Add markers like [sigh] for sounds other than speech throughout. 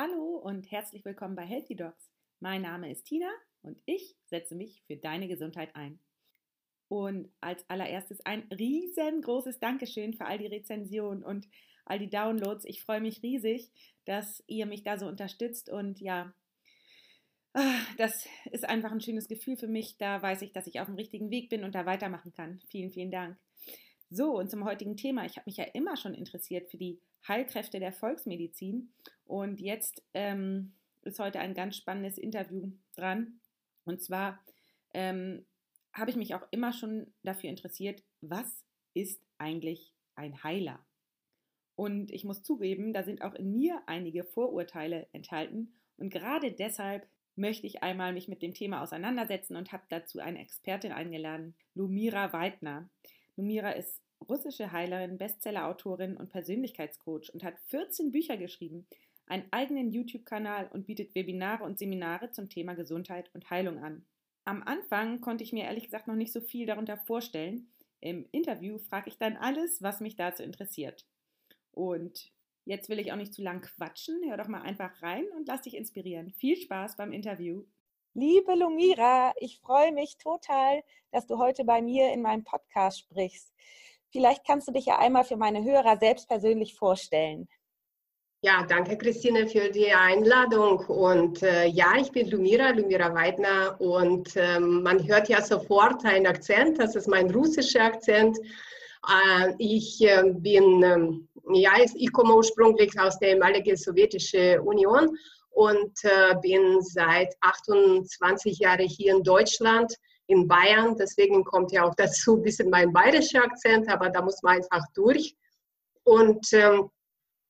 Hallo und herzlich willkommen bei Healthy Dogs. Mein Name ist Tina und ich setze mich für deine Gesundheit ein. Und als allererstes ein riesengroßes Dankeschön für all die Rezensionen und all die Downloads. Ich freue mich riesig, dass ihr mich da so unterstützt und ja, ah, das ist einfach ein schönes Gefühl für mich. Da weiß ich, dass ich auf dem richtigen Weg bin und da weitermachen kann. Vielen, vielen Dank. So, und zum heutigen Thema. Ich habe mich ja immer schon interessiert für die Heilkräfte der Volksmedizin. Und jetzt ähm, ist heute ein ganz spannendes Interview dran. Und zwar ähm, habe ich mich auch immer schon dafür interessiert, was ist eigentlich ein Heiler? Und ich muss zugeben, da sind auch in mir einige Vorurteile enthalten. Und gerade deshalb möchte ich einmal mich mit dem Thema auseinandersetzen und habe dazu eine Expertin eingeladen, Lumira Weidner. Lumira ist russische Heilerin, Bestsellerautorin und Persönlichkeitscoach und hat 14 Bücher geschrieben, einen eigenen YouTube-Kanal und bietet Webinare und Seminare zum Thema Gesundheit und Heilung an. Am Anfang konnte ich mir ehrlich gesagt noch nicht so viel darunter vorstellen. Im Interview frage ich dann alles, was mich dazu interessiert. Und jetzt will ich auch nicht zu lang quatschen. Hör doch mal einfach rein und lass dich inspirieren. Viel Spaß beim Interview. Liebe Lumira, ich freue mich total, dass du heute bei mir in meinem Podcast sprichst. Vielleicht kannst du dich ja einmal für meine Hörer selbst persönlich vorstellen. Ja, danke Christine für die Einladung. Und äh, ja, ich bin Lumira, Lumira Weidner. Und ähm, man hört ja sofort einen Akzent, das ist mein russischer Akzent. Äh, ich äh, bin, ähm, ja, ich komme ursprünglich aus der ehemaligen Sowjetischen Union und äh, bin seit 28 Jahren hier in Deutschland in Bayern. Deswegen kommt ja auch dazu ein bisschen mein bayerischer Akzent, aber da muss man einfach durch. Und ähm,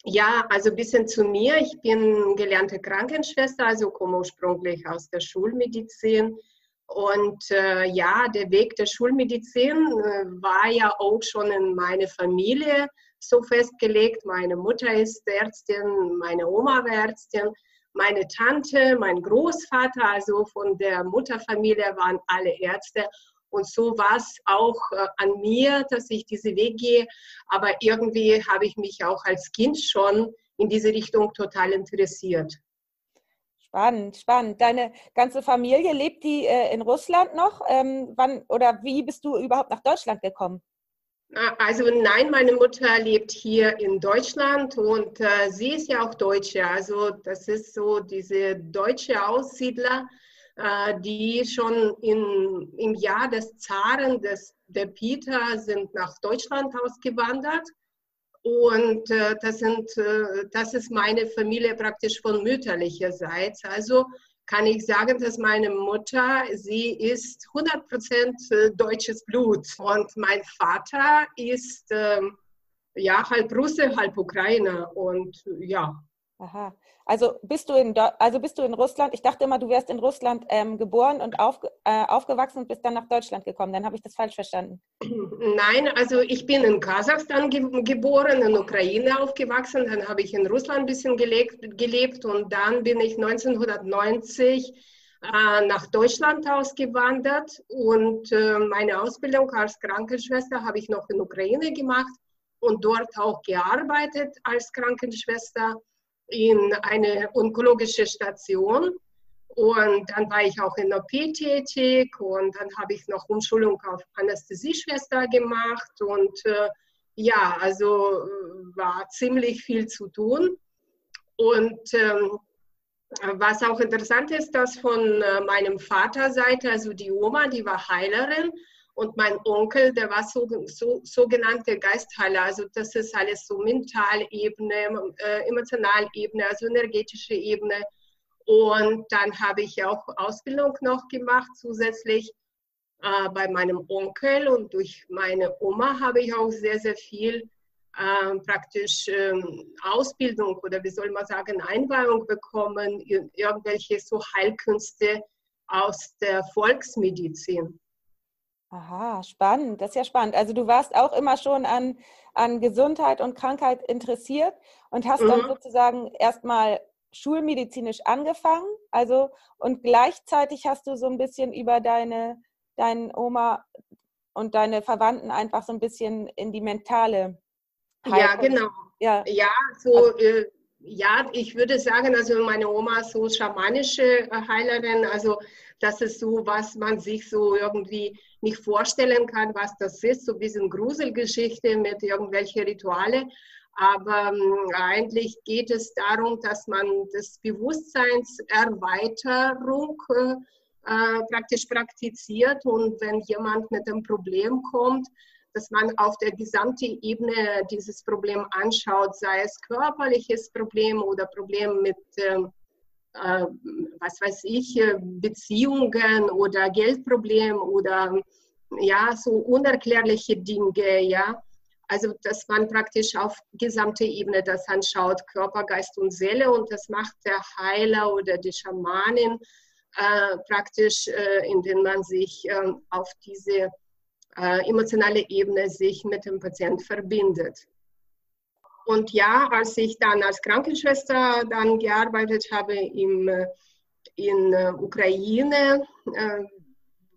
ja, also ein bisschen zu mir. Ich bin gelernte Krankenschwester, also komme ursprünglich aus der Schulmedizin. Und äh, ja, der Weg der Schulmedizin äh, war ja auch schon in meiner Familie so festgelegt. Meine Mutter ist Ärztin, meine Oma war Ärztin meine Tante, mein Großvater, also von der Mutterfamilie waren alle Ärzte. Und so war es auch äh, an mir, dass ich diese Weg gehe. Aber irgendwie habe ich mich auch als Kind schon in diese Richtung total interessiert. Spannend, spannend. Deine ganze Familie lebt die äh, in Russland noch? Ähm, wann oder wie bist du überhaupt nach Deutschland gekommen? Also nein, meine Mutter lebt hier in Deutschland und äh, sie ist ja auch Deutsche. Also das ist so diese deutsche Aussiedler, äh, die schon in, im Jahr des Zaren, des, der Peter, sind nach Deutschland ausgewandert. Und äh, das, sind, äh, das ist meine Familie praktisch von mütterlicherseits. Also kann ich sagen, dass meine Mutter, sie ist 100% äh, deutsches Blut und mein Vater ist ähm, ja halb Russe, halb Ukrainer und ja. Aha. Also bist du in, also bist du in Russland? Ich dachte immer, du wärst in Russland ähm, geboren und auf, äh, aufgewachsen und bist dann nach Deutschland gekommen. Dann habe ich das falsch verstanden. Nein, also ich bin in Kasachstan ge geboren, in Ukraine aufgewachsen. Dann habe ich in Russland ein bisschen gelebt, gelebt und dann bin ich 1990 äh, nach Deutschland ausgewandert und äh, meine Ausbildung als Krankenschwester habe ich noch in Ukraine gemacht und dort auch gearbeitet als Krankenschwester in eine onkologische Station. Und dann war ich auch in OP tätig und dann habe ich noch Umschulung auf Anästhesieschwester gemacht und äh, ja, also äh, war ziemlich viel zu tun. Und ähm, was auch interessant ist, dass von äh, meinem Vaterseite, also die Oma, die war Heilerin und mein Onkel, der war so, so sogenannte Geistheiler. Also das ist alles so Mentalebene, äh, Emotionalebene, also energetische Ebene. Und dann habe ich auch Ausbildung noch gemacht zusätzlich äh, bei meinem Onkel und durch meine Oma habe ich auch sehr, sehr viel äh, praktisch ähm, Ausbildung oder wie soll man sagen, Einweihung bekommen, irgendwelche so Heilkünste aus der Volksmedizin. Aha, spannend. Das ist ja spannend. Also du warst auch immer schon an, an Gesundheit und Krankheit interessiert und hast mhm. dann sozusagen erstmal schulmedizinisch angefangen. Also und gleichzeitig hast du so ein bisschen über deine, deine Oma und deine Verwandten einfach so ein bisschen in die mentale Heilung. Ja, genau. Ja, ja so also, äh, ja, ich würde sagen, also meine Oma ist so schamanische Heilerin, also das ist so, was man sich so irgendwie nicht vorstellen kann, was das ist, so ein bisschen Gruselgeschichte mit irgendwelchen Rituale. Aber ähm, eigentlich geht es darum, dass man das Bewusstseinserweiterung äh, äh, praktisch praktiziert und wenn jemand mit einem Problem kommt, dass man auf der gesamten Ebene dieses Problem anschaut, sei es körperliches Problem oder Problem mit, ähm, äh, was weiß ich, äh, Beziehungen oder Geldproblem oder ja, so unerklärliche Dinge, ja. Also, dass man praktisch auf gesamte Ebene das anschaut, Körper, Geist und Seele und das macht der Heiler oder die Schamanin äh, praktisch, äh, indem man sich äh, auf diese äh, emotionale Ebene sich mit dem Patienten verbindet. Und ja, als ich dann als Krankenschwester dann gearbeitet habe im, äh, in äh, Ukraine, äh,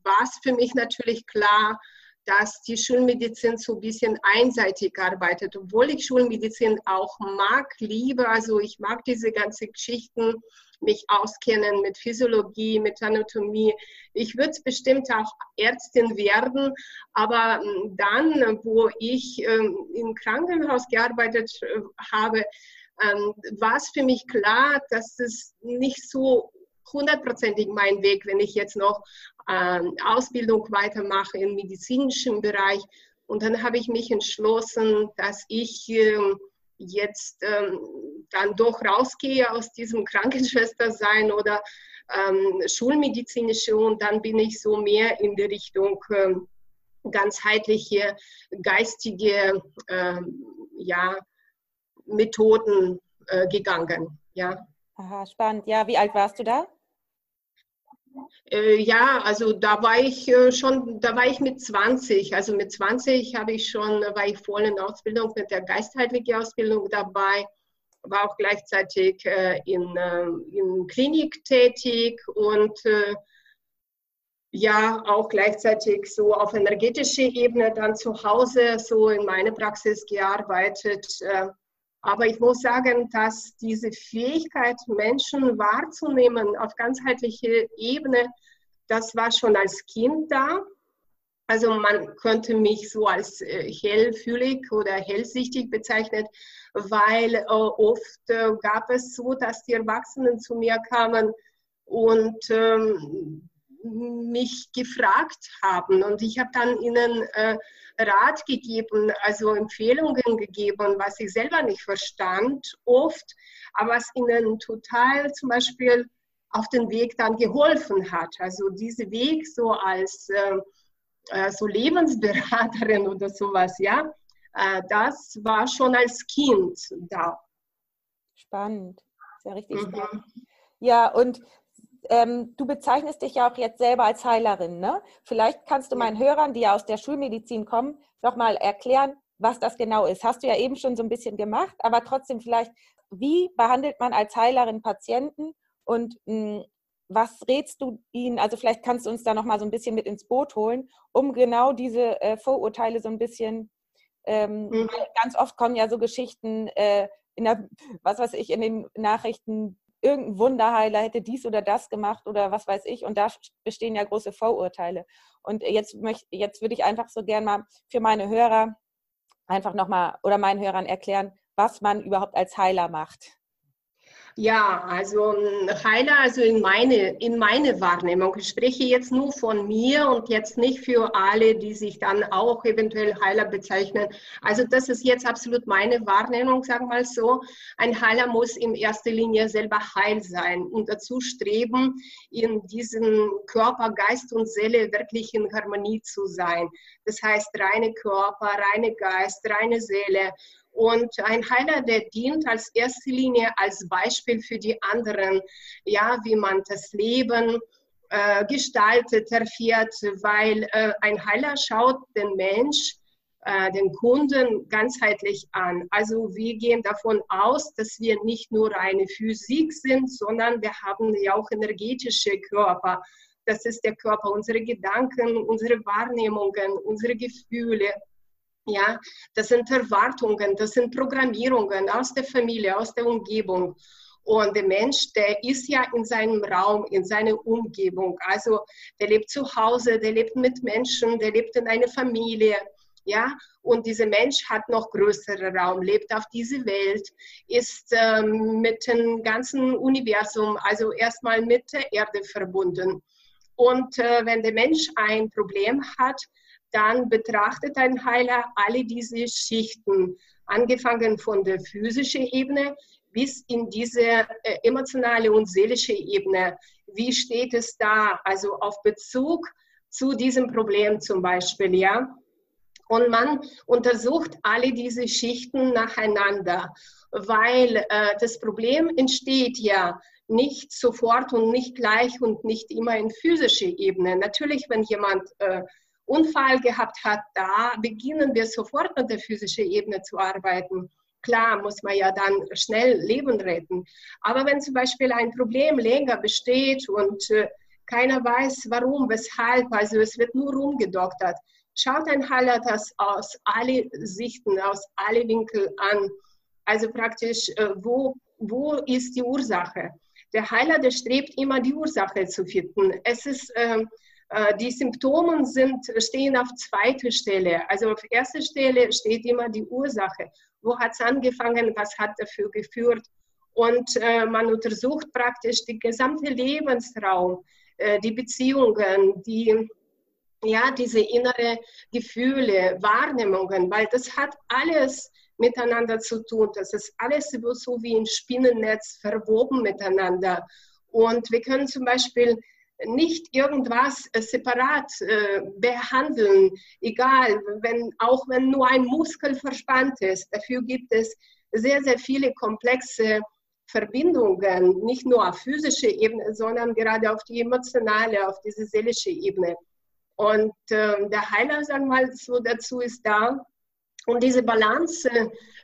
war es für mich natürlich klar, dass die Schulmedizin so ein bisschen einseitig arbeitet, obwohl ich Schulmedizin auch mag, liebe. Also ich mag diese ganzen Geschichten, mich auskennen mit Physiologie, mit Anatomie. Ich würde bestimmt auch Ärztin werden, aber hm, dann, wo ich ähm, im Krankenhaus gearbeitet äh, habe, ähm, war es für mich klar, dass es nicht so hundertprozentig mein Weg, wenn ich jetzt noch ähm, Ausbildung weitermache im medizinischen Bereich. Und dann habe ich mich entschlossen, dass ich jetzt ähm, dann doch rausgehe aus diesem [laughs] Krankenschwester-Sein oder ähm, schulmedizinische und dann bin ich so mehr in die Richtung ähm, ganzheitliche, geistige ähm, ja, Methoden äh, gegangen. Ja. Aha, spannend. Ja, wie alt warst du da? Äh, ja, also da war ich äh, schon, da war ich mit 20. Also mit 20 habe ich schon, war ich voll in Ausbildung mit der geistheitlichen Ausbildung dabei, war auch gleichzeitig äh, in, in Klinik tätig und ja, auch gleichzeitig so auf energetischer Ebene dann zu Hause so in meine Praxis gearbeitet. Aber ich muss sagen, dass diese Fähigkeit, Menschen wahrzunehmen auf ganzheitlicher Ebene, das war schon als Kind da. Also man könnte mich so als äh, hellfühlig oder hellsichtig bezeichnen, weil äh, oft äh, gab es so, dass die Erwachsenen zu mir kamen und ähm, mich gefragt haben. Und ich habe dann ihnen äh, Rat gegeben, also Empfehlungen gegeben, was ich selber nicht verstand, oft, aber was ihnen total zum Beispiel auf den Weg dann geholfen hat. Also dieser Weg so als äh, äh, so Lebensberaterin [laughs] oder sowas, ja, äh, das war schon als Kind da. Spannend, sehr richtig mhm. spannend. Ja, und ähm, du bezeichnest dich ja auch jetzt selber als Heilerin. Ne? Vielleicht kannst du meinen Hörern, die ja aus der Schulmedizin kommen, nochmal erklären, was das genau ist. Hast du ja eben schon so ein bisschen gemacht, aber trotzdem vielleicht, wie behandelt man als Heilerin Patienten und mh, hm, was rätst du ihnen? Also vielleicht kannst du uns da nochmal so ein bisschen mit ins Boot holen, um genau diese äh, Vorurteile so ein bisschen, ähm, mhm. ganz oft kommen ja so Geschichten äh, in der, was weiß ich, in den Nachrichten, irgendein Wunderheiler hätte dies oder das gemacht oder was weiß ich. Und da bestehen ja große Vorurteile. Und jetzt, möchte, jetzt würde ich einfach so gern mal für meine Hörer einfach nochmal oder meinen Hörern erklären, was man überhaupt als Heiler macht. Ja, also Heiler, also in meine, in meine Wahrnehmung, ich spreche jetzt nur von mir und jetzt nicht für alle, die sich dann auch eventuell Heiler bezeichnen. Also das ist jetzt absolut meine Wahrnehmung, sagen wir mal so. Ein Heiler muss in erster Linie selber heil sein und dazu streben, in diesem Körper, Geist und Seele wirklich in Harmonie zu sein. Das heißt, reine Körper, reine Geist, reine Seele und ein Heiler, der dient als erste Linie als Beispiel für die anderen, ja, wie man das Leben äh, gestaltet, erfährt, weil äh, ein Heiler schaut den Mensch, äh, den Kunden ganzheitlich an. Also wir gehen davon aus, dass wir nicht nur eine Physik sind, sondern wir haben ja auch energetische Körper. Das ist der Körper, unsere Gedanken, unsere Wahrnehmungen, unsere Gefühle, Ja, das sind Erwartungen, das sind Programmierungen aus der Familie, aus der Umgebung. Und der Mensch, der ist ja in seinem Raum, in seiner Umgebung. Also der lebt zu Hause, der lebt mit Menschen, der lebt in einer Familie. Ja, und dieser Mensch hat noch größeren Raum, lebt auf dieser Welt, ist ähm, mit dem ganzen Universum, also erstmal mit der Erde verbunden. Und äh, wenn der Mensch ein Problem hat, dann betrachtet ein Heiler alle diese Schichten, angefangen von der physischen Ebene bis in diese äh, emotionale und seelische Ebene. Wie steht es da? Also auf Bezug zu diesem Problem zum Beispiel, ja. Und man untersucht alle diese Schichten nacheinander, weil äh, das Problem entsteht ja nicht sofort und nicht gleich und nicht immer in physischer Ebene. Natürlich, wenn jemand äh, Unfall gehabt hat, da beginnen wir sofort mit der physischen Ebene zu arbeiten. Klar muss man ja dann schnell Leben retten. Aber wenn zum Beispiel ein Problem länger besteht und äh, keiner weiß, warum, weshalb, also es wird nur rumgedoktert, schaut ein Heiler das aus alle Sichten, aus alle Winkel an. Also praktisch, äh, wo, wo ist die Ursache? Der Heiler, der strebt immer die Ursache zu finden. Es ist äh, die Symptome sind, stehen auf zweiter Stelle. Also auf erster Stelle steht immer die Ursache. Wo hat es angefangen? Was hat dafür geführt? Und äh, man untersucht praktisch den gesamten Lebensraum, äh, die Beziehungen, die, ja, diese innere Gefühle, Wahrnehmungen, weil das hat alles miteinander zu tun. Das ist alles so wie ein Spinnennetz verwoben miteinander. Und wir können zum Beispiel nicht irgendwas äh, separat äh, behandeln, egal, wenn, auch wenn nur ein Muskel verspannt ist. Dafür gibt es sehr, sehr viele komplexe Verbindungen, nicht nur auf physischer Ebene, sondern gerade auf die emotionale, auf diese seelische Ebene. Und äh, der Heiler, sagen wir mal so, dazu ist da, um diese Balance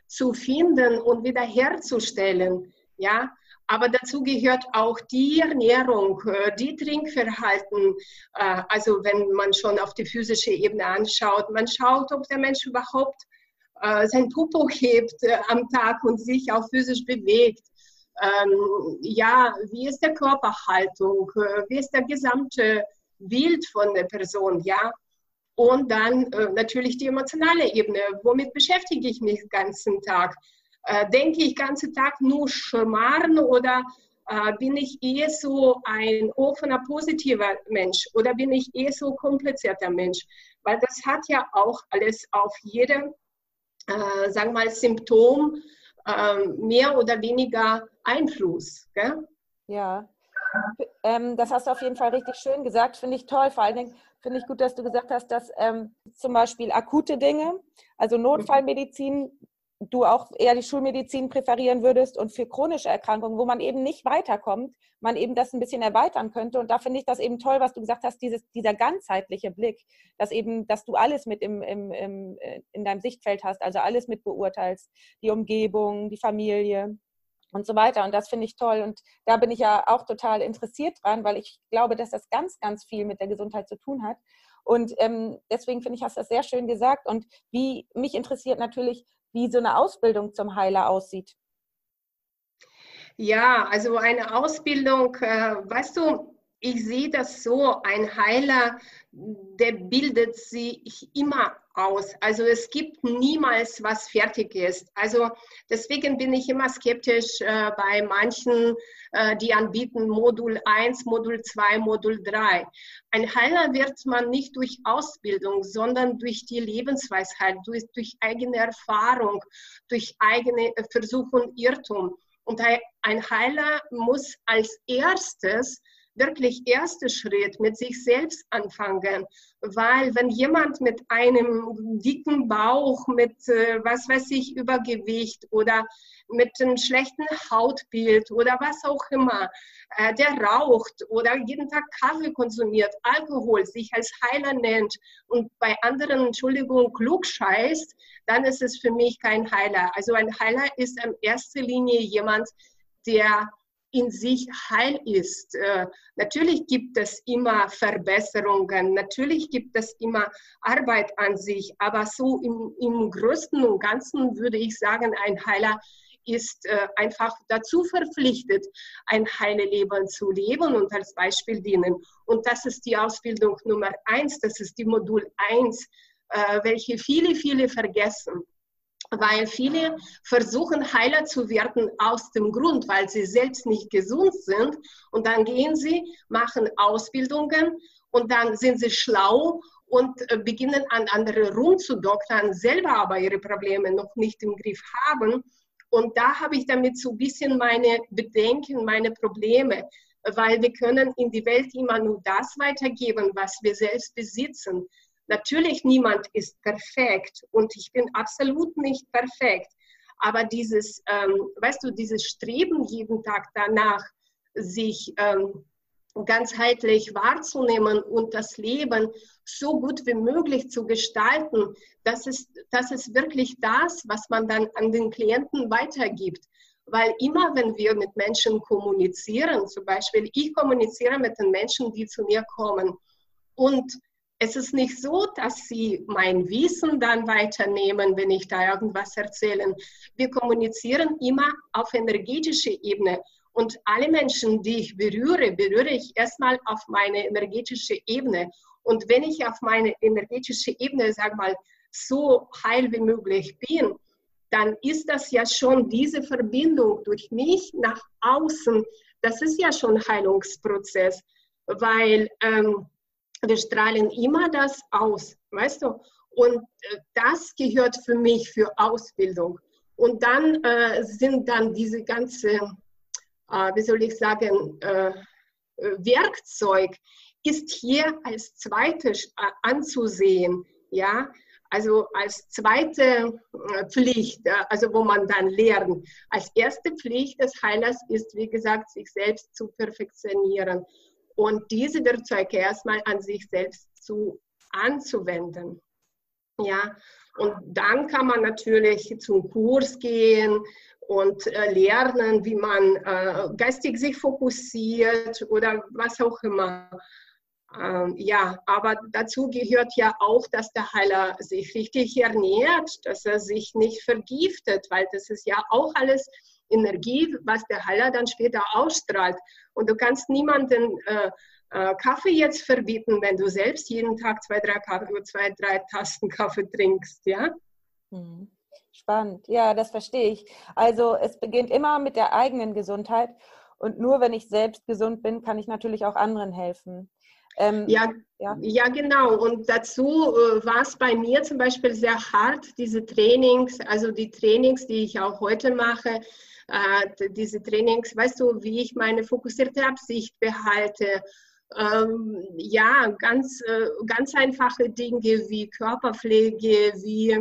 zu finden und wiederherzustellen. Ja, aber dazu gehört auch die Ernährung, äh, die Trinkverhalten. Äh, also wenn man schon auf die physische Ebene anschaut, man schaut, ob der Mensch überhaupt äh, sein Popo hebt am Tag und sich auch physisch bewegt. Ähm, ja, wie ist der Körperhaltung? Wie ist der gesamte Bild von der Person? Ja, und dann natürlich die emotionale Ebene. Womit beschäftige ich mich den ganzen Tag? Äh, denke ich den ganzen Tag nur Schmarrn oder äh, bin ich eher so ein offener, positiver Mensch oder bin ich eher so komplizierter Mensch? Weil das hat ja auch alles auf jedem, äh, sagen wir mal, Symptom äh, mehr oder weniger Einfluss. Gell? Ja, ähm, das hast du auf jeden Fall richtig schön gesagt, finde ich toll. Vor allen Dingen finde ich gut, dass du gesagt hast, dass ähm, zum Beispiel akute Dinge, also Notfallmedizin, du auch eher die Schulmedizin präferieren würdest und für chronische Erkrankungen, wo man eben nicht weiterkommt, man eben das ein bisschen erweitern könnte. Und da finde ich das eben toll, was du gesagt hast, dieses, dieser ganzheitliche Blick, dass eben, dass du alles mit im, im, im, äh, in deinem Sichtfeld hast, also alles mit beurteilst, die Umgebung, die Familie und so weiter. Und das finde ich toll. Und da bin ich ja auch total interessiert dran, weil ich glaube, dass das ganz, ganz viel mit der Gesundheit zu tun hat. Und ähm, deswegen finde ich, hast du das sehr schön gesagt. Und wie mich interessiert natürlich, wie so eine Ausbildung zum Heiler aussieht. Ja, also eine Ausbildung, äh, weißt du, ich sehe das so, ein Heiler, der bildet sich immer aus. Also es gibt niemals was fertig ist. Also deswegen bin ich immer skeptisch äh, bei manchen, äh, die anbieten Modul 1, Modul 2, Modul 3. Ein Heiler wird man nicht durch Ausbildung, sondern durch die Lebensweisheit, durch, durch eigene Erfahrung, durch eigene Versuch und Irrtum. Und ein Heiler muss als erstes wirklich erster Schritt mit sich selbst anfangen, weil wenn jemand mit einem dicken Bauch, mit äh, was weiß ich, Übergewicht oder mit einem schlechten Hautbild oder was auch immer, äh, der raucht oder jeden Tag Kaffee konsumiert, Alkohol, sich als Heiler nennt und bei anderen, Entschuldigung, klug scheißt, dann ist es für mich kein Heiler. Also ein Heiler ist in erster Linie jemand, der in sich heil ist. Äh, natürlich gibt es immer Verbesserungen, natürlich gibt es immer Arbeit an sich, aber so im, im Größten und Ganzen würde ich sagen, ein Heiler ist äh, einfach dazu verpflichtet, ein heile Leben zu leben und als Beispiel dienen. Und das ist die Ausbildung Nummer eins, das ist die Modul eins, äh, welche viele, viele vergessen weil viele versuchen, Heiler zu werden aus dem Grund, weil sie selbst nicht gesund sind. Und dann gehen sie, machen Ausbildungen und dann sind sie schlau und äh, beginnen an andere rumzudoktern, selber aber ihre Probleme noch nicht im Griff haben. Und da habe ich damit so ein bisschen meine Bedenken, meine Probleme, weil wir können in die Welt immer nur das weitergeben, was wir selbst besitzen. Natürlich, niemand ist perfekt und ich bin absolut nicht perfekt. Aber dieses, ähm, weißt du, dieses Streben jeden Tag danach, sich ähm, ganzheitlich wahrzunehmen und das Leben so gut wie möglich zu gestalten, das ist, das ist wirklich das, was man dann an den Klienten weitergibt. Weil immer, wenn wir mit Menschen kommunizieren, zum Beispiel ich kommuniziere mit den Menschen, die zu mir kommen und es ist nicht so, dass sie mein Wissen dann weiternehmen, wenn ich da irgendwas erzähle. Wir kommunizieren immer auf energetischer Ebene. Und alle Menschen, die ich berühre, berühre ich erstmal auf meine energetische Ebene. Und wenn ich auf meine energetische Ebene, sag mal, so heil wie möglich bin, dann ist das ja schon diese Verbindung durch mich nach außen. Das ist ja schon Heilungsprozess, weil ähm, wir strahlen immer das aus, weißt du? Und äh, das gehört für mich für Ausbildung. Und dann äh, sind dann diese ganze, äh, wie soll ich sagen, äh, Werkzeug ist hier als zweites äh, anzusehen, ja, also als zweite äh, Pflicht, also wo man dann lernt. Als erste Pflicht des Heilers ist, wie gesagt, sich selbst zu perfektionieren und diese Werkzeuge erstmal an sich selbst zu anzuwenden. Ja, und dann kann man natürlich zum Kurs gehen und äh, lernen, wie man äh, geistig sich fokussiert oder was auch immer. Ähm, ja, aber dazu gehört ja auch, dass der Heiler sich richtig ernährt, dass er sich nicht vergiftet, weil das ist ja auch alles Energie, was der Heiler dann später ausstrahlt. Und du kannst niemanden äh, äh, Kaffee jetzt verbieten, wenn du selbst jeden Tag zwei, drei, Kaffee, zwei, drei Tasten Kaffee trinkst, ja? Hm. Spannend, ja, das verstehe ich. Also es beginnt immer mit der eigenen Gesundheit und nur wenn ich selbst gesund bin, kann ich natürlich auch anderen helfen. Ähm, ja, ja, ja. genau. Und dazu äh, war es bei mir zum Beispiel sehr hart, diese Trainings, also die Trainings, die ich auch heute mache, äh, diese Trainings, weißt du, wie ich meine fokussierte Absicht behalte. Ähm, ja, ganz, äh, ganz einfache Dinge wie Körperpflege, wie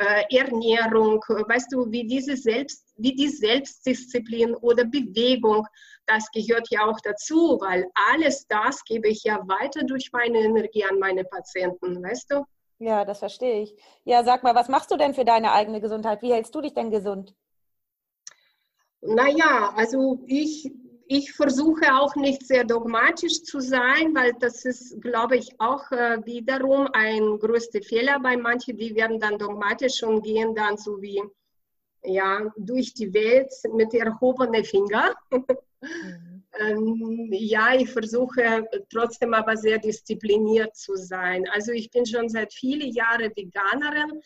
äh, Ernährung, weißt du, wie diese Selbst, wie die Selbstdisziplin oder Bewegung, das gehört ja auch dazu, weil alles das gebe ich ja weiter durch meine Energie an meine Patienten, weißt du? Ja, das verstehe ich. Ja, sag mal, was machst du denn für deine eigene Gesundheit? Wie hältst du dich denn gesund? Naja, also ich, ich versuche auch nicht sehr dogmatisch zu sein, weil das ist, glaube ich, auch äh, wiederum ein größter Fehler bei manchen, die werden dann dogmatisch und gehen dann so wie ja, durch die Welt mit erhobenen Finger. Mhm. [laughs] ähm, ja, ich versuche trotzdem aber sehr diszipliniert zu sein. Also ich bin schon seit vielen Jahren Veganerin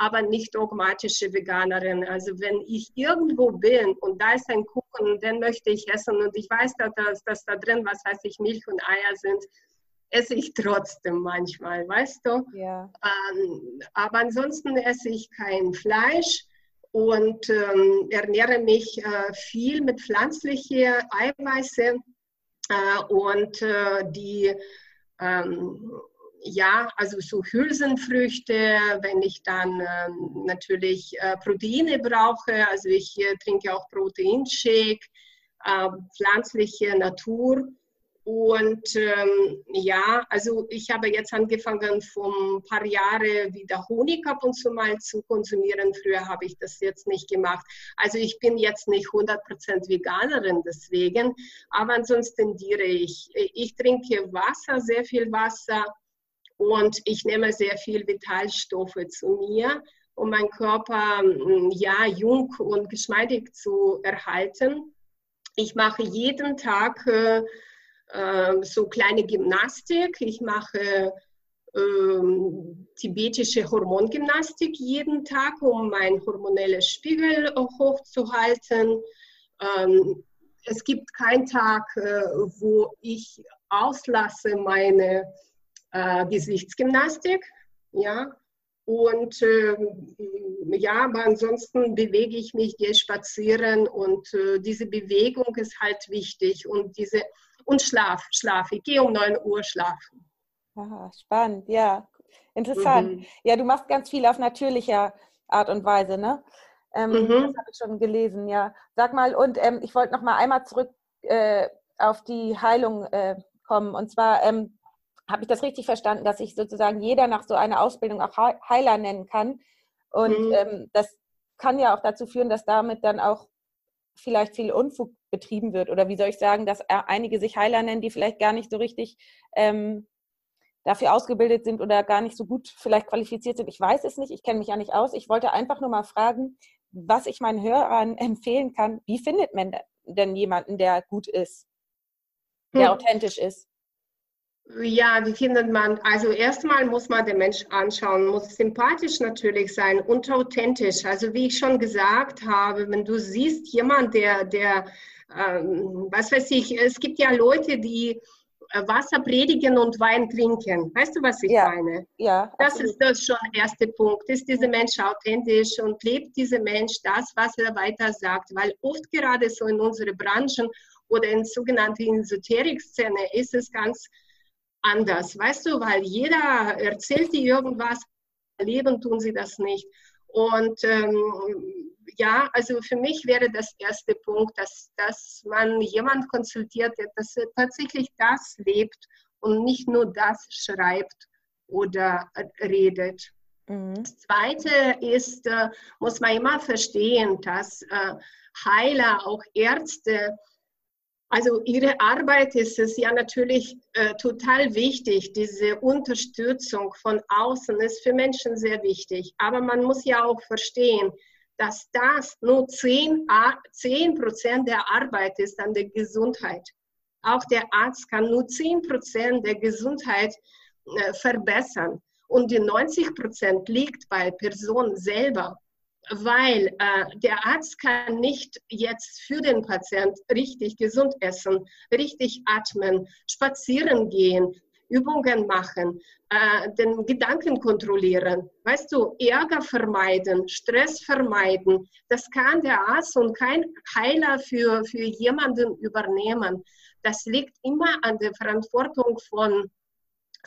aber nicht dogmatische Veganerin. Also wenn ich irgendwo bin und da ist ein Kuchen, den möchte ich essen und ich weiß, dass, dass da drin, was weiß ich, Milch und Eier sind, esse ich trotzdem manchmal, weißt du? Ja. Ähm, aber ansonsten esse ich kein Fleisch und ähm, ernähre mich äh, viel mit pflanzlichen Eiweiße äh, und äh, die ähm, ja, also so Hülsenfrüchte, wenn ich dann äh, natürlich äh, Proteine brauche, also ich äh, trinke auch Proteinshake, ähm, pflanzliche Natur und ähm, ja, also ich habe jetzt angefangen, vor ein paar Jahren wieder Honig ab und zu mal zu konsumieren. Früher habe ich das jetzt nicht gemacht. Also ich bin jetzt nicht 100% Veganerin deswegen, aber ansonsten tendiere ich. Ich trinke Wasser, sehr viel Wasser und ich nehme sehr viel Vitalstoffe zu mir, um meinen Körper ja jung und geschmeidig zu erhalten. Ich mache jeden Tag äh, äh, so kleine Gymnastik. Ich mache ähm, tibetische Hormongymnastik jeden Tag, um meinen hormonellen Spiegel hochzuhalten. Ähm, es gibt keinen Tag, äh, wo ich auslasse meine äh, Gesichtsgymnastik. Ja, und äh, ja, aber ansonsten bewege ich mich, gehe spazieren und äh, diese Bewegung ist halt wichtig und diese und Schlaf, Schlaf. Ich gehe um 9 Uhr schlafen. Aha, spannend, ja. Interessant. Mhm. Ja, du machst ganz viel auf natürlicher Art und Weise, ne? Ähm, mhm. Das habe ich schon gelesen, ja. Sag mal, und ähm, ich wollte noch mal einmal zurück äh, auf die Heilung äh, kommen. Und zwar ähm, habe ich das richtig verstanden, dass sich sozusagen jeder nach so einer Ausbildung auch Heiler nennen kann. Und mhm. Ähm, das kann ja auch dazu führen, dass damit dann auch vielleicht viel Unfug betrieben wird. Oder wie soll ich sagen, dass einige sich Heiler nennen, die vielleicht gar nicht so richtig ähm, dafür ausgebildet sind oder gar nicht so gut vielleicht qualifiziert sind. Ich weiß es nicht, ich kenne mich ja nicht aus. Ich wollte einfach nur mal fragen, was ich meinen Hörern [laughs] empfehlen kann. Wie findet man denn jemanden, der gut ist, der hm. authentisch ist? Ja, wie findet man? Also erstmal muss man den Mensch anschauen, muss sympathisch natürlich sein und authentisch. Also wie ich schon gesagt habe, wenn du siehst jemand, der, der, ähm, was weiß ich, es gibt ja Leute, die äh, Wasser predigen und Wein trinken. Weißt du, was ich ja. meine? Ja. Das absolut. ist das schon der erste Punkt. Ist dieser Mensch authentisch und lebt dieser Mensch das, was er weiter sagt? Weil oft gerade so in unseren Branchen oder in sogenannten Esoterik-Szene ist es ganz anders, weißt du, weil jeder erzählt dir irgendwas, leben tun sie das nicht. Und ähm, ja, also für mich wäre das erste Punkt, dass, dass man jemand konsultiert, der das, tatsächlich das lebt und nicht nur das schreibt oder redet. Mhm. Das Zweite ist, äh, muss man immer verstehen, dass äh, Heiler, auch Ärzte, also Ihre Arbeit ist es ja natürlich äh, total wichtig. Diese Unterstützung von außen ist für Menschen sehr wichtig. Aber man muss ja auch verstehen, dass das nur 10, 10 Prozent der Arbeit ist an der Gesundheit. Auch der Arzt kann nur 10 Prozent der Gesundheit äh, verbessern. Und die 90 Prozent liegt bei Person selber weil äh, der Arzt kann nicht jetzt für den Patient richtig gesund essen, richtig atmen, spazieren gehen, Übungen machen, äh, den Gedanken kontrollieren, weißt du, Ärger vermeiden, Stress vermeiden. Das kann der Arzt und kein Heiler für, für jemanden übernehmen. Das liegt immer an der Verantwortung von,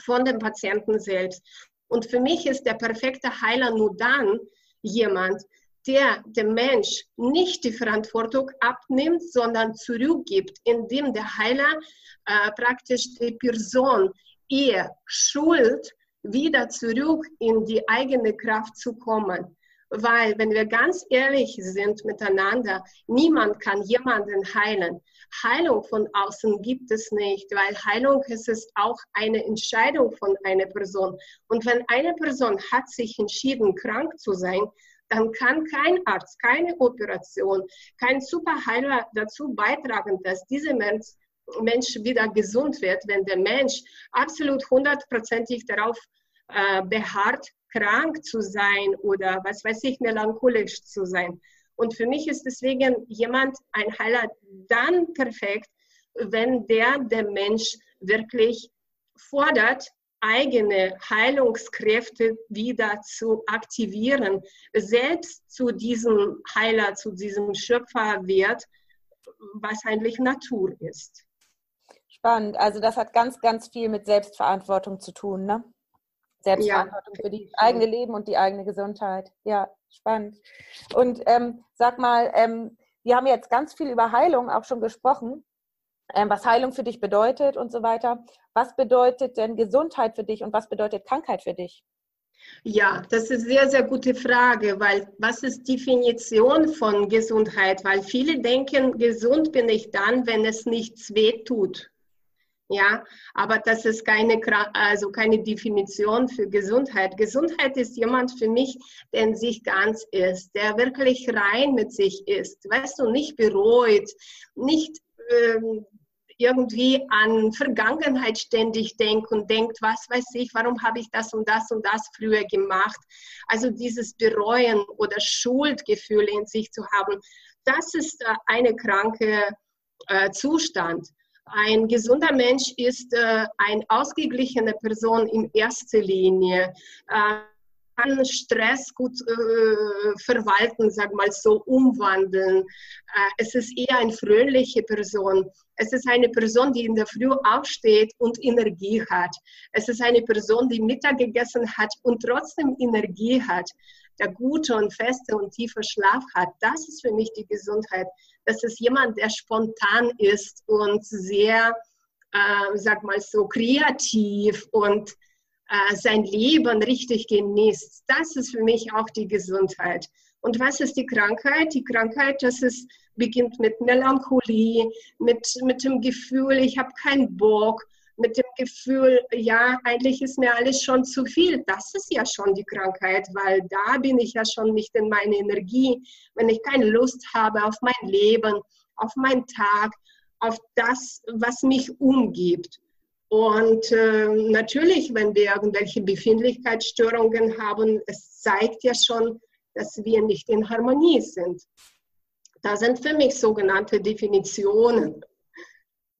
von dem Patienten selbst. Und für mich ist der perfekte Heiler nur dann, jemand, der dem Mensch nicht die Verantwortung abnimmt, sondern zurückgibt, indem der Heiler äh, praktisch die Person ihr Schuld wieder zurück in die eigene Kraft zu kommen. Weil, wenn wir ganz ehrlich sind miteinander, niemand kann jemanden heilen. Heilung von außen gibt es nicht, weil Heilung ist es auch eine Entscheidung von einer Person. Und wenn eine Person hat sich entschieden, krank zu sein, dann kann kein Arzt, keine Operation, kein Superheiler dazu beitragen, dass dieser Mensch, Mensch wieder gesund wird, wenn der Mensch absolut hundertprozentig darauf äh, beharrt, krank zu sein oder was weiß ich, melancholisch zu sein. Und für mich ist deswegen jemand, ein Heiler, dann perfekt, wenn der der Mensch wirklich fordert, eigene Heilungskräfte wieder zu aktivieren, selbst zu diesem Heiler, zu diesem Schöpfer wird, was eigentlich Natur ist. Spannend. Also das hat ganz, ganz viel mit Selbstverantwortung zu tun, ne? Selbstverantwortung ja. für das eigene Leben und die eigene Gesundheit. Ja, spannend. Und ähm, sag mal, ähm, wir haben jetzt ganz viel über Heilung auch schon gesprochen. ähm, was Heilung für dich bedeutet und so weiter. Was bedeutet denn Gesundheit für dich und was bedeutet Krankheit für dich? Ja, das ist eine sehr, sehr gute Frage, weil was ist Definition von Gesundheit? Weil viele denken, gesund bin ich dann, wenn es nichts weh tut. Ja, aber das ist keine, also keine Definition für Gesundheit. Gesundheit ist jemand für mich, der in sich ganz ist, der wirklich rein mit sich ist, weißt du, nicht bereut, nicht ähm, irgendwie an Vergangenheit ständig denkt und denkt, was weiß ich, warum habe ich das und das und das früher gemacht. Also dieses Bereuen oder Schuldgefühle in sich zu haben, das ist äh, eine kranke äh, Zustand. Ein gesunder Mensch ist äh, eine ausgeglichene Person in erster Linie. Äh, kann Stress gut äh, verwalten, sag mal so, umwandeln. Äh, es ist eher eine fröhliche Person. Es ist eine Person, die in der Früh aufsteht und Energie hat. Es ist eine Person, die Mittag gegessen hat und trotzdem Energie hat. Der gute und feste und tiefe Schlaf hat. Das ist für mich die Gesundheit. Das ist jemand, der spontan ist und sehr, äh, sag mal so, kreativ und äh, sein Leben richtig genießt. Das ist für mich auch die Gesundheit. Und was ist die Krankheit? Die Krankheit, das ist, beginnt mit Melancholie, mit, mit dem Gefühl, ich habe keinen Bock, mit dem Gefühl, ja, eigentlich ist mir alles schon zu viel. Das ist ja schon die Krankheit, weil da bin ich ja schon nicht in meiner Energie, wenn ich keine Lust habe auf mein Leben, auf meinen Tag, auf das, was mich umgibt. Und äh, natürlich, wenn wir irgendwelche Befindlichkeitsstörungen haben, es zeigt ja schon, dass wir nicht in Harmonie sind. Das sind für mich sogenannte Definitionen.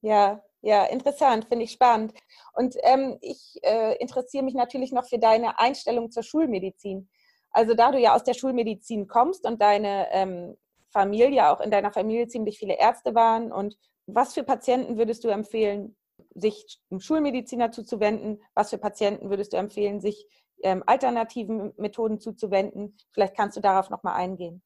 Ja, ja, interessant, finde ich spannend. Und ähm, ich äh, interessiere mich natürlich noch für deine Einstellung zur Schulmedizin. Also da du ja aus der Schulmedizin kommst und deine ähm, Familie, auch in deiner Familie ziemlich viele Ärzte waren und was für Patienten würdest du empfehlen, sich einem Schulmediziner zuzuwenden? Was für Patienten würdest du empfehlen, sich ähm, alternativen Methoden zuzuwenden? Vielleicht kannst du darauf nochmal eingehen.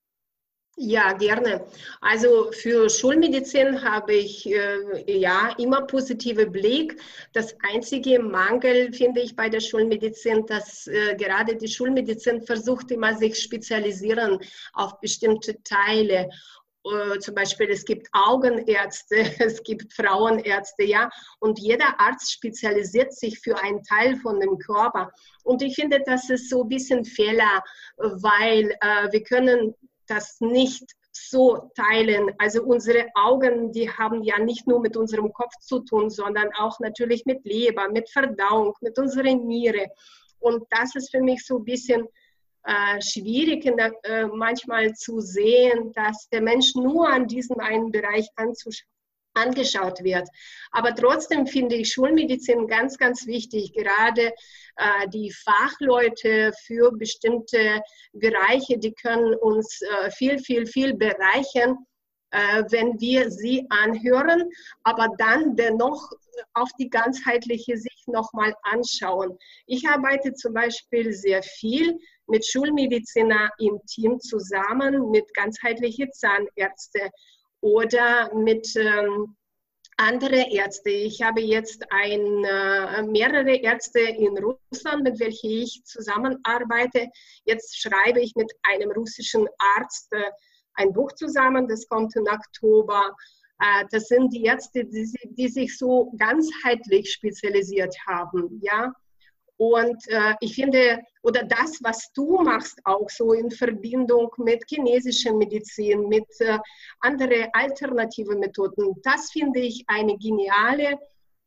Ja, gerne. Also für Schulmedizin habe ich äh, ja immer positive Blick. Das einzige Mangel finde ich bei der Schulmedizin, dass äh, gerade die Schulmedizin versucht immer sich spezialisieren auf bestimmte Teile. Äh, zum Beispiel es gibt Augenärzte, [laughs] es gibt Frauenärzte, ja, und jeder Arzt spezialisiert sich für einen Teil von dem Körper. Und ich finde, das ist so ein bisschen Fehler, weil äh, wir können das nicht so teilen. Also unsere Augen, die haben ja nicht nur mit unserem Kopf zu tun, sondern auch natürlich mit Leber, mit Verdauung, mit unserer Niere. Und das ist für mich so ein bisschen äh, schwierig der, äh, manchmal zu sehen, dass der Mensch nur an diesem einen Bereich angeschaut wird. Aber trotzdem finde ich Schulmedizin ganz, ganz wichtig, gerade äh, die Fachleute für bestimmte Bereiche, die können uns äh, viel, viel, viel bereichern, äh, wenn wir sie anhören, aber dann dennoch auf die ganzheitliche Sicht nochmal anschauen. Ich arbeite zum Beispiel sehr viel mit Schulmediziner im Team zusammen, mit ganzheitlichen Zahnärzte oder mit ähm, andere Ärzte. Ich habe jetzt ein, äh, mehrere Ärzte in Russland, mit welchen ich zusammenarbeite. Jetzt schreibe ich mit einem russischen Arzt äh, ein Buch zusammen, das kommt im Oktober. Äh, das sind die Ärzte, die, die, sich so ganzheitlich spezialisiert haben. Ja? Und äh, ich finde, oder das, was du machst, auch so in Verbindung mit chinesischer Medizin, mit äh, anderen alternativen Methoden, das finde ich eine geniale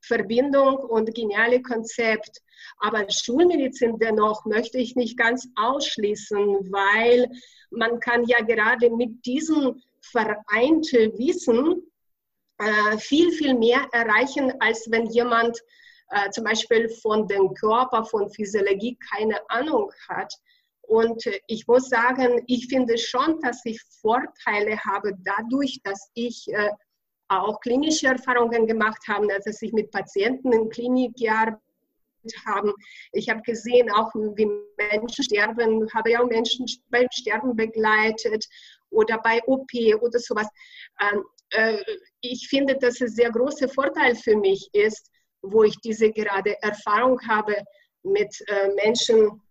Verbindung und geniale Konzept. Aber Schulmedizin dennoch möchte ich nicht ganz ausschließen, weil man kann ja gerade mit diesem vereinten Wissen äh, viel, viel mehr erreichen, als wenn jemand äh, zum Beispiel von dem Körper, von Physiologie keine Ahnung hat. Und ich muss sagen, ich finde schon, dass ich Vorteile habe dadurch, dass ich äh, auch klinische Erfahrungen gemacht habe, dass ich mit Patienten in Klinik gearbeitet habe. Ich habe gesehen, auch wie Menschen sterben, habe ja auch Menschen beim Sterben begleitet oder bei OP oder sowas. Ähm, äh, ich finde, dass es sehr großer Vorteil für mich ist, wo ich diese gerade Erfahrung habe mit äh, Menschen,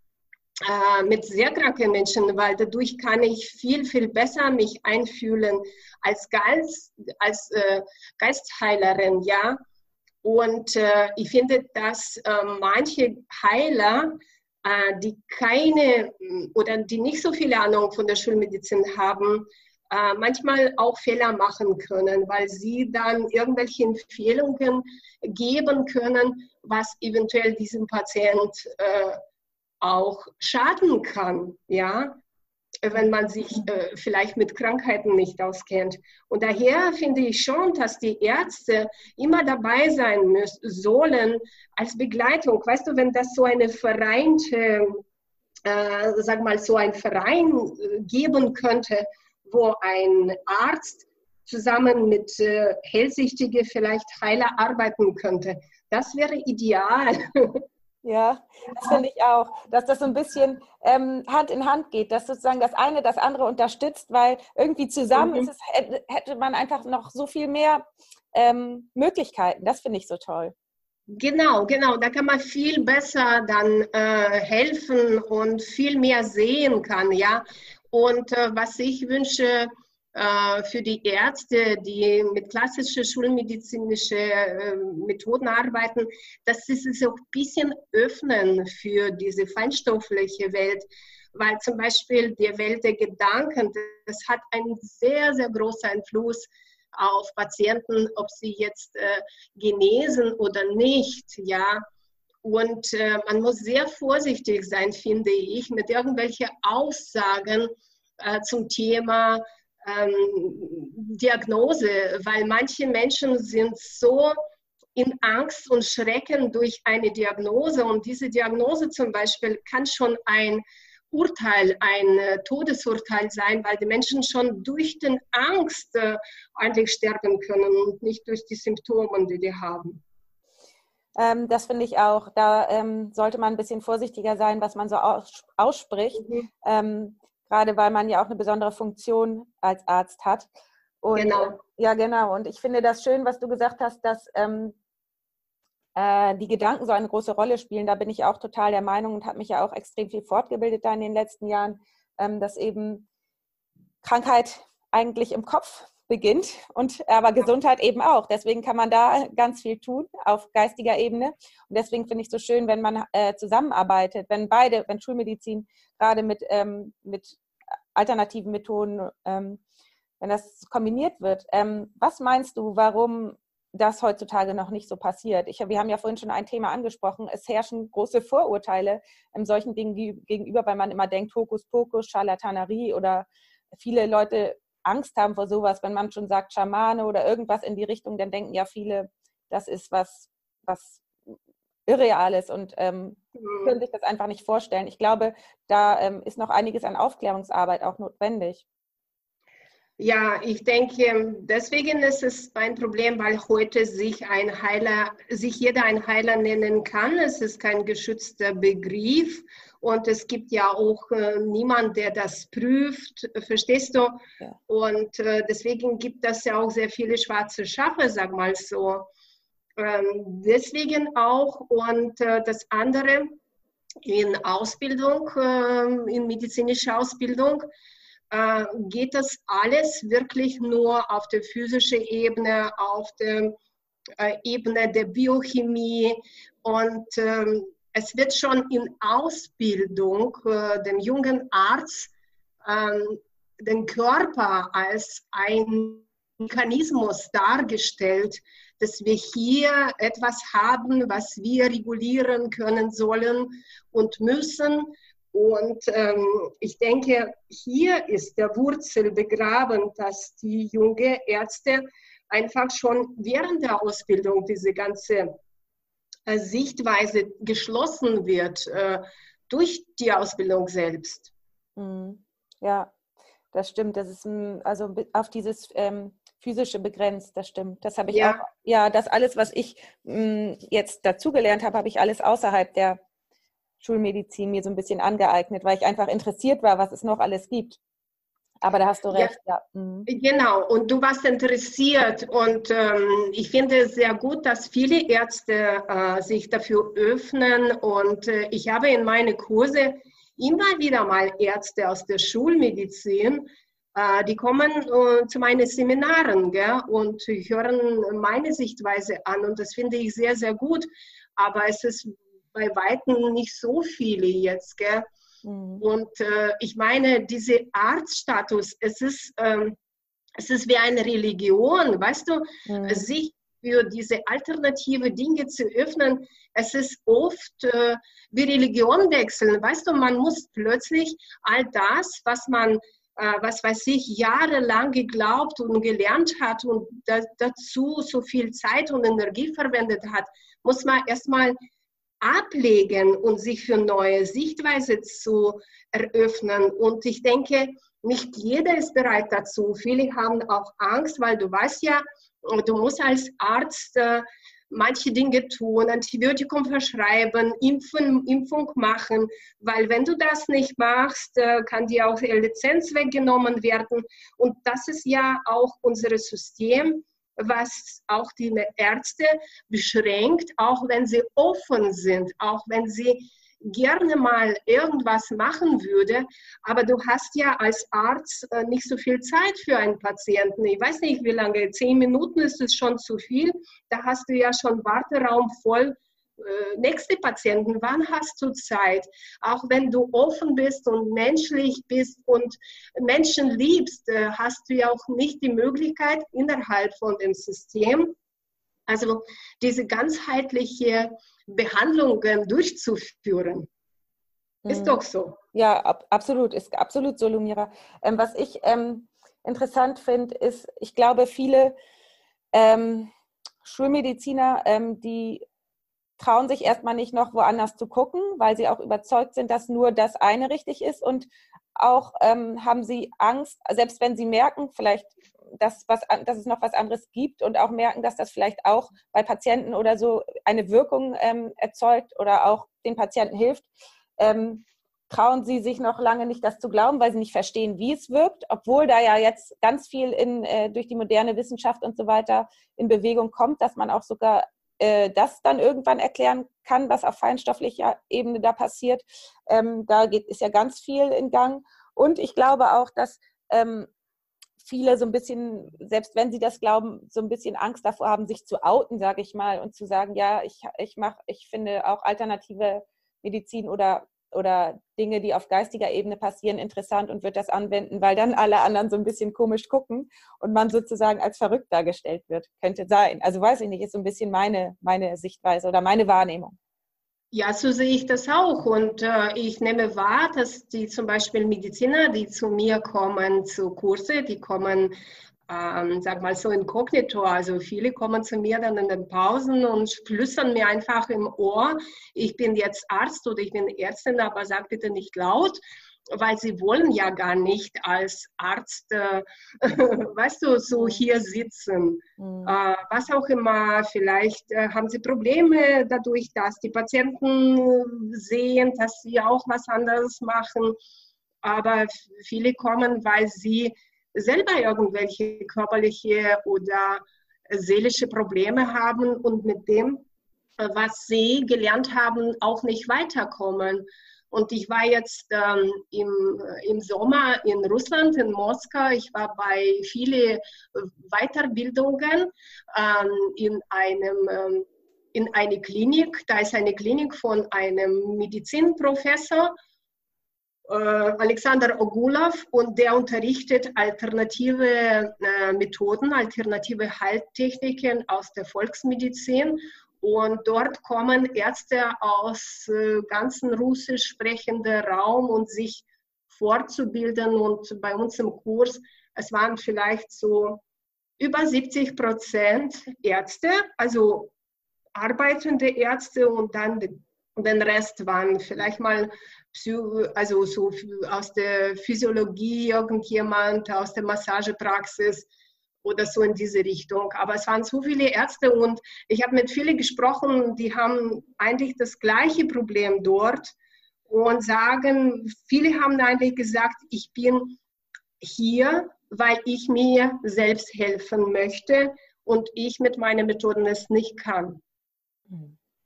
äh, mit sehr kranken Menschen, weil dadurch kann ich viel, viel besser mich einfühlen als, Geist, als äh, Geistheilerin, ja. Und äh, ich finde, dass äh, manche Heiler, äh, die keine oder die nicht so viel Ahnung von der Schulmedizin haben, äh, manchmal auch Fehler machen können, weil sie dann irgendwelche Empfehlungen geben können, was eventuell diesem Patient äh, auch schaden kann, ja, wenn man sich äh, vielleicht mit Krankheiten nicht auskennt. Und daher finde ich schon, dass die Ärzte immer dabei sein müssen, sollen als Begleitung. Weißt du, wenn das so eine vereinte, äh, sag mal, so ein Verein geben könnte, wo ein Arzt zusammen mit äh, Hellsichtige vielleicht Heiler arbeiten könnte. Das wäre ideal. [laughs] Ja, das finde ich auch, dass das so ein bisschen ähm, Hand in Hand geht, dass sozusagen das eine das andere unterstützt, weil irgendwie zusammen mhm. es, hätte man einfach noch so viel mehr ähm, Möglichkeiten. Das finde ich so toll. Genau, genau. Da kann man viel besser dann äh, helfen und viel mehr sehen kann, ja. Und äh, was ich wünsche äh, für die Ärzte, die mit klassischen schulmedizinischen äh, Methoden arbeiten, dass sie sich auch ein bisschen öffnen für diese feinstoffliche Welt. Weil zum Beispiel die Welt der Gedanken, das hat einen sehr, sehr großen Einfluss auf Patienten, ob sie jetzt äh, genesen oder nicht, ja. Und äh, man muss sehr vorsichtig sein, finde ich, mit irgendwelchen Aussagen äh, zum Thema ähm, Diagnose, weil manche Menschen sind so in Angst und Schrecken durch eine Diagnose. Und diese Diagnose zum Beispiel kann schon ein Urteil, ein äh, Todesurteil sein, weil die Menschen schon durch den Angst äh, eigentlich sterben können und nicht durch die Symptome, die die haben. Ähm, das finde ich auch. Da ähm, sollte man ein bisschen vorsichtiger sein, was man so aus ausspricht. Mhm. Ähm, gerade weil man ja auch eine besondere Funktion als Arzt hat. Und, genau. Ja, genau. Und ich finde das schön, was du gesagt hast, dass ähm, äh, die Gedanken so eine große Rolle spielen. Da bin ich auch total der Meinung und habe mich ja auch extrem viel fortgebildet da in den letzten Jahren, ähm, dass eben Krankheit eigentlich im Kopf beginnt und aber Gesundheit eben auch. Deswegen kann man da ganz viel tun auf geistiger Ebene. Und deswegen finde ich es so schön, wenn man äh, zusammenarbeitet, wenn beide, wenn Schulmedizin gerade mit, ähm, mit alternativen Methoden, ähm, wenn das kombiniert wird. Ähm, was meinst du, warum das heutzutage noch nicht so passiert? Ich, wir haben ja vorhin schon ein Thema angesprochen. Es herrschen große Vorurteile in solchen Dingen gegenüber, weil man immer denkt, Hokuspokus, Charlatanerie oder viele Leute Angst haben vor sowas, wenn man schon sagt Schamane oder irgendwas in die Richtung, dann denken ja viele, das ist was, was Irreales und ähm, mhm. können sich das einfach nicht vorstellen. Ich glaube, da ähm, ist noch einiges an Aufklärungsarbeit auch notwendig. Ja, ich denke, deswegen ist es ein Problem, weil heute sich ein Heiler, sich jeder ein Heiler nennen kann. Es ist kein geschützter Begriff und es gibt ja auch äh, niemand, der das prüft, verstehst du? Ja. Und äh, deswegen gibt es ja auch sehr viele schwarze Schafe, sag mal so. Ähm, deswegen auch und äh, das andere in Ausbildung, äh, in medizinischer Ausbildung, äh, geht das alles wirklich nur auf der physischen Ebene, auf der äh, Ebene der Biochemie und ähm, es wird schon in Ausbildung äh, dem jungen Arzt ähm, den Körper als ein Mechanismus dargestellt, dass wir hier etwas haben, was wir regulieren können sollen und müssen. Und ähm, ich denke, hier ist der Wurzel begraben, dass die jungen Ärzte einfach schon während der Ausbildung diese ganze Sichtweise geschlossen wird äh, durch die Ausbildung selbst. Mhm. Ja, das stimmt. Das ist ein, also auf dieses ähm, physische begrenzt, das stimmt. Das habe ich ja. auch. Ja, das alles, was ich mh, jetzt dazugelernt habe, habe ich alles außerhalb der Schulmedizin mir so ein bisschen angeeignet, weil ich einfach interessiert war, was es noch alles gibt. Aber da hast du recht, ja. ja. Mhm. Genau, und du warst interessiert und ähm, ich finde es sehr gut, dass viele Ärzte äh, sich dafür öffnen und äh, ich habe in meine Kurse immer wieder mal Ärzte aus der Schulmedizin, äh, die kommen äh, zu meinen Seminaren gell, und hören meine Sichtweise an und das finde ich sehr, sehr gut, aber es ist bei Weitem nicht so viele jetzt. Gell. Mhm. Und äh, ich meine, diese Arztstatus, es ist, ähm, es ist wie eine Religion, weißt du, mhm. sich für diese alternative Dinge zu öffnen, es ist oft äh, wie Religion wechseln. Weißt du, man muss plötzlich all das, was man, äh, was weiß ich, jahrelang geglaubt und gelernt hat und da, dazu so viel Zeit und Energie verwendet hat, muss man erstmal ablegen und sich für neue Sichtweise zu eröffnen. Und ich denke, nicht jeder ist bereit dazu. Viele haben auch Angst, weil du weißt ja, du musst als Arzt äh, manche Dinge tun, Antibiotikum verschreiben, Impfen, Impfung machen, weil wenn du das nicht machst, äh, kann dir auch die Lizenz weggenommen werden. Und das ist ja auch unser System was auch die Ärzte beschränkt, auch wenn sie offen sind, auch wenn sie gerne mal irgendwas machen würde, aber du hast ja als Arzt äh, nicht so viel Zeit für einen Patienten. Ich weiß nicht, wie lange, zehn Minuten ist es schon zu viel. Da hast du ja schon Warteraum voll nächste Patienten, wann hast du Zeit? Auch wenn du offen bist und menschlich bist und Menschen liebst, äh, hast du ja auch nicht die Möglichkeit innerhalb von dem System, also diese ganzheitliche Behandlungen durchzuführen. Ist mhm. doch so. Ja, ab, absolut, ist absolut so, Lumira. Ähm, was ich ähm, interessant finde, ist, ich glaube, viele ähm, Schulmediziner, ähm, die trauen sich erstmal nicht noch woanders zu gucken, weil sie auch überzeugt sind, dass nur das eine richtig ist und auch ähm, haben sie Angst, selbst wenn sie merken, vielleicht, dass, was, dass es noch was anderes gibt und auch merken, dass das vielleicht auch bei Patienten oder so eine Wirkung ähm, erzeugt oder auch den Patienten hilft, ähm, trauen sie sich noch lange nicht, das zu glauben, weil sie nicht verstehen, wie es wirkt, obwohl da ja jetzt ganz viel in, äh, durch die moderne Wissenschaft und so weiter in Bewegung kommt, dass man auch sogar äh, das dann irgendwann erklären kann, was auf feinstofflicher Ebene da passiert. Ähm, da geht, ist ja ganz viel in Gang. Und ich glaube auch, dass ähm, viele so ein bisschen, selbst wenn sie das glauben, so ein bisschen Angst davor haben, sich zu outen, sage ich mal, und zu sagen, ja, ich, ich mache, ich finde auch alternative Medizin oder oder Dinge, die auf geistiger Ebene passieren, interessant und wird das anwenden, weil dann alle anderen so ein bisschen komisch gucken und man sozusagen als verrückt dargestellt wird. Könnte sein. Also weiß ich nicht, ist so ein bisschen meine, meine Sichtweise oder meine Wahrnehmung. Ja, so sehe ich das auch. Und äh, ich nehme wahr, dass die zum Beispiel Mediziner, die zu mir kommen zu Kurse, die kommen ähm, sag mal so inkognito. Also viele kommen zu mir dann in den Pausen und flüstern mir einfach im Ohr, ich bin jetzt Arzt oder ich bin Ärztin, aber sag bitte nicht laut weil sie wollen ja gar nicht als Arzt, äh, [laughs] weißt du, so hier sitzen. Mhm. Äh, was auch immer, vielleicht äh, haben sie Probleme dadurch, dass die Patienten sehen, dass sie auch was anderes machen. Aber viele kommen, weil sie selber irgendwelche körperliche oder seelische Probleme haben und mit dem, äh, was sie gelernt haben, auch nicht weiterkommen. Und ich war jetzt ähm, im, im Sommer in Russland, in Moskau. Ich war bei vielen Weiterbildungen ähm, in einem ähm, in eine Klinik. Da ist eine Klinik von einem Medizinprofessor äh, Alexander Ogulov und der unterrichtet alternative äh, Methoden, alternative Heiltechniken aus der Volksmedizin. Und dort kommen Ärzte aus äh, ganzen russisch sprechenden Raum und sich fortzubilden. Und bei uns im Kurs, es waren vielleicht so über 70 Prozent Ärzte, also arbeitende Ärzte und dann den Rest waren vielleicht mal also so aus der Physiologie irgendjemand, aus der Massagepraxis oder so in diese Richtung. Aber es waren so viele Ärzte und ich habe mit vielen gesprochen, die haben eigentlich das gleiche Problem dort und sagen, viele haben eigentlich gesagt, ich bin hier, weil ich mir selbst helfen möchte und ich mit meinen Methoden es nicht kann.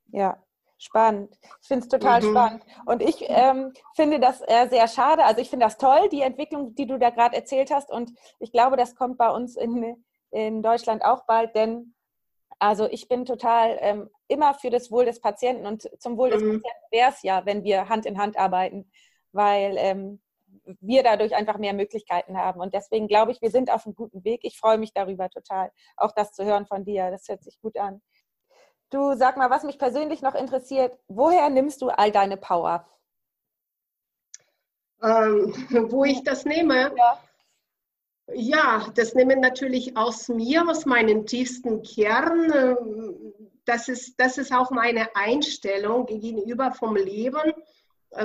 Ja, spannend. Ich finde es total mhm. spannend. Und ich ähm, finde das äh, sehr schade. Also ich finde das toll, die Entwicklung, die du da gerade erzählt hast. Und ich glaube, das kommt bei uns in, in Deutschland auch bald, denn also ich bin total ähm, immer für das Wohl des Patienten und zum Wohl des mhm. Patienten wäre es ja, wenn wir Hand in Hand arbeiten, weil ähm, wir dadurch einfach mehr Möglichkeiten haben. Und deswegen glaube ich, wir sind auf einem guten Weg. Ich freue mich darüber total, auch das zu hören von dir. Das hört sich gut an. Du sag mal, was mich persönlich noch interessiert, woher nimmst du all deine Power? Ähm, [laughs] wo ich das nehme? Ja. ja, das nehme ich natürlich aus mir, aus meinem tiefsten Kern. Das ist, das ist auch meine Einstellung gegenüber vom Leben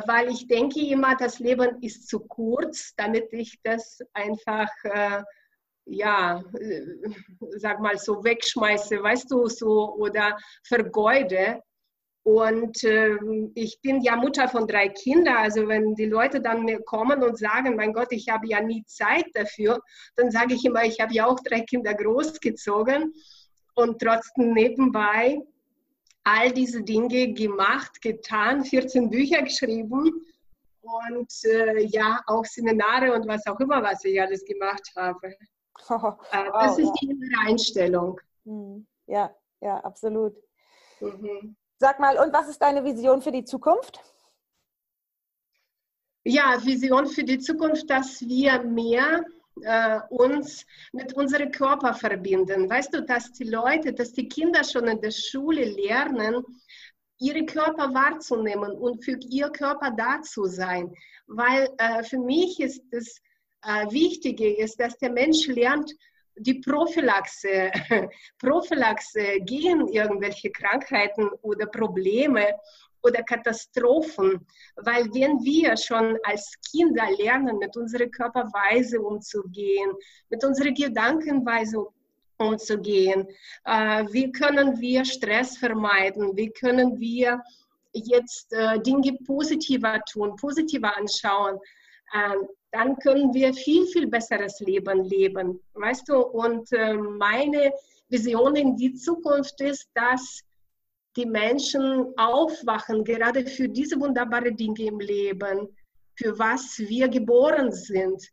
weil ich denke immer, das Leben ist zu kurz, damit ich das einfach, äh, ja, äh, sag mal so wegschmeiße, weißt du, so oder vergeude. Und äh, ich bin ja Mutter von drei Kindern. Also wenn die Leute dann mir kommen und sagen, mein Gott, ich habe ja nie Zeit dafür, dann sage ich immer, ich habe ja auch drei Kinder großgezogen und trotzdem nebenbei all diese Dinge gemacht, getan, 14 Bücher geschrieben und äh, ja, auch Seminare und was auch immer, was ich alles gemacht habe. Oh, [laughs] wow, das ist ja. die innere Einstellung. Hm, ja, ja, absolut. Mhm. Sag mal, und was ist deine Vision für die Zukunft? Ja, Vision für die Zukunft, dass wir mehr äh, uns mit unserem Körper verbinden. Weißt du, dass die Leute, dass die Kinder schon in der Schule lernen, ihre Körper wahrzunehmen und für ihr Körper da zu sein. Weil äh, für mich ist das äh, Wichtige, ist, dass der Mensch lernt, die Prophylaxe, [laughs] Prophylaxe gegen irgendwelche Krankheiten oder Probleme oder Katastrophen, weil wenn wir schon als Kinder lernen, mit unserer Körperweise umzugehen, mit unserer Gedankenweise umzugehen, äh, wie können wir Stress vermeiden, wie können wir jetzt äh, Dinge positiver tun, positiver anschauen, äh, dann können wir viel, viel besseres Leben leben, weißt du? Und äh, meine Vision in die Zukunft ist, dass die Menschen aufwachen, gerade für diese wunderbaren Dinge im Leben, für was wir geboren sind,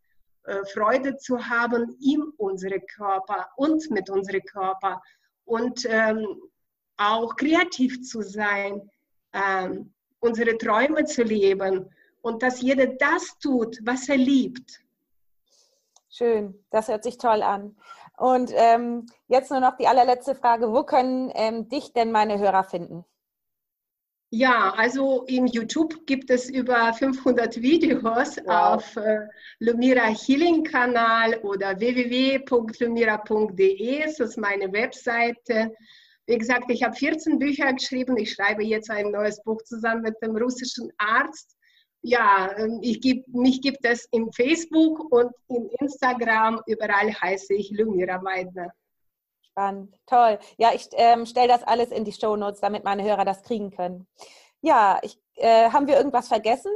äh, Freude zu haben in unserem Körper und mit unserem Körper und ähm, auch kreativ zu sein, ähm, unsere Träume zu leben und dass jeder das tut, was er liebt. Schön, das hört sich toll an. Und ähm, jetzt nur noch die allerletzte Frage. Wo können ähm, dich denn meine Hörer finden? Ja, also im YouTube gibt es über 500 Videos wow. auf äh, Lumira Healing Kanal oder www.lumira.de, das ist meine Webseite. Wie gesagt, ich habe 14 Bücher geschrieben. Ich schreibe jetzt ein neues Buch zusammen mit dem russischen Arzt ja, ähm, ich geb, mich gibt es im Facebook und im Instagram. Überall heiße ich Lumira Weidner. Spannend, toll. Ja, ich ähm, stelle das alles in die Show Notes, damit meine Hörer das kriegen können. Ja, ich, äh, haben wir irgendwas vergessen?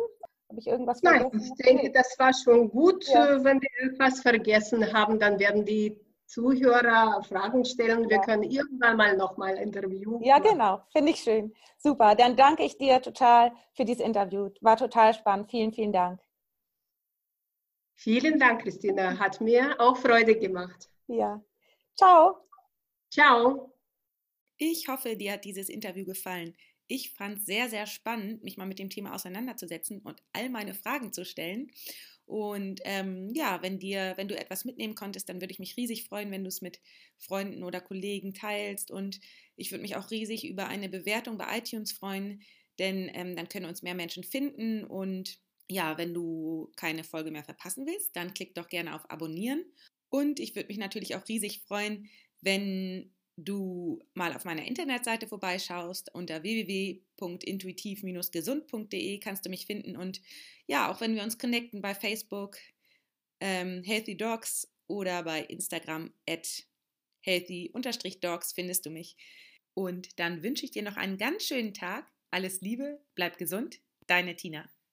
Habe ich irgendwas vergessen? Nein, ich denke, das war schon gut. Ja. Äh, wenn wir irgendwas vergessen haben, dann werden die Zuhörer Fragen stellen. Wir ja. können irgendwann mal nochmal interviewen. Ja, genau. Finde ich schön. Super. Dann danke ich dir total für dieses Interview. War total spannend. Vielen, vielen Dank. Vielen Dank, Christina. Hat mir auch Freude gemacht. Ja. Ciao. Ciao. Ich hoffe, dir hat dieses Interview gefallen. Ich fand es sehr, sehr spannend, mich mal mit dem Thema auseinanderzusetzen und all meine Fragen zu stellen. Und ähm, ja, wenn dir, wenn du etwas mitnehmen konntest, dann würde ich mich riesig freuen, wenn du es mit Freunden oder Kollegen teilst. Und ich würde mich auch riesig über eine Bewertung bei iTunes freuen, denn ähm, dann können uns mehr Menschen finden. Und ja, wenn du keine Folge mehr verpassen willst, dann klick doch gerne auf Abonnieren. Und ich würde mich natürlich auch riesig freuen, wenn du mal auf meiner Internetseite vorbeischaust. Unter www.intuitiv-gesund.de kannst du mich finden. Und ja, auch wenn wir uns connecten bei Facebook, ähm, Healthy Dogs oder bei Instagram at healthy-dogs findest du mich. Und dann wünsche ich dir noch einen ganz schönen Tag. Alles Liebe, bleib gesund, deine Tina.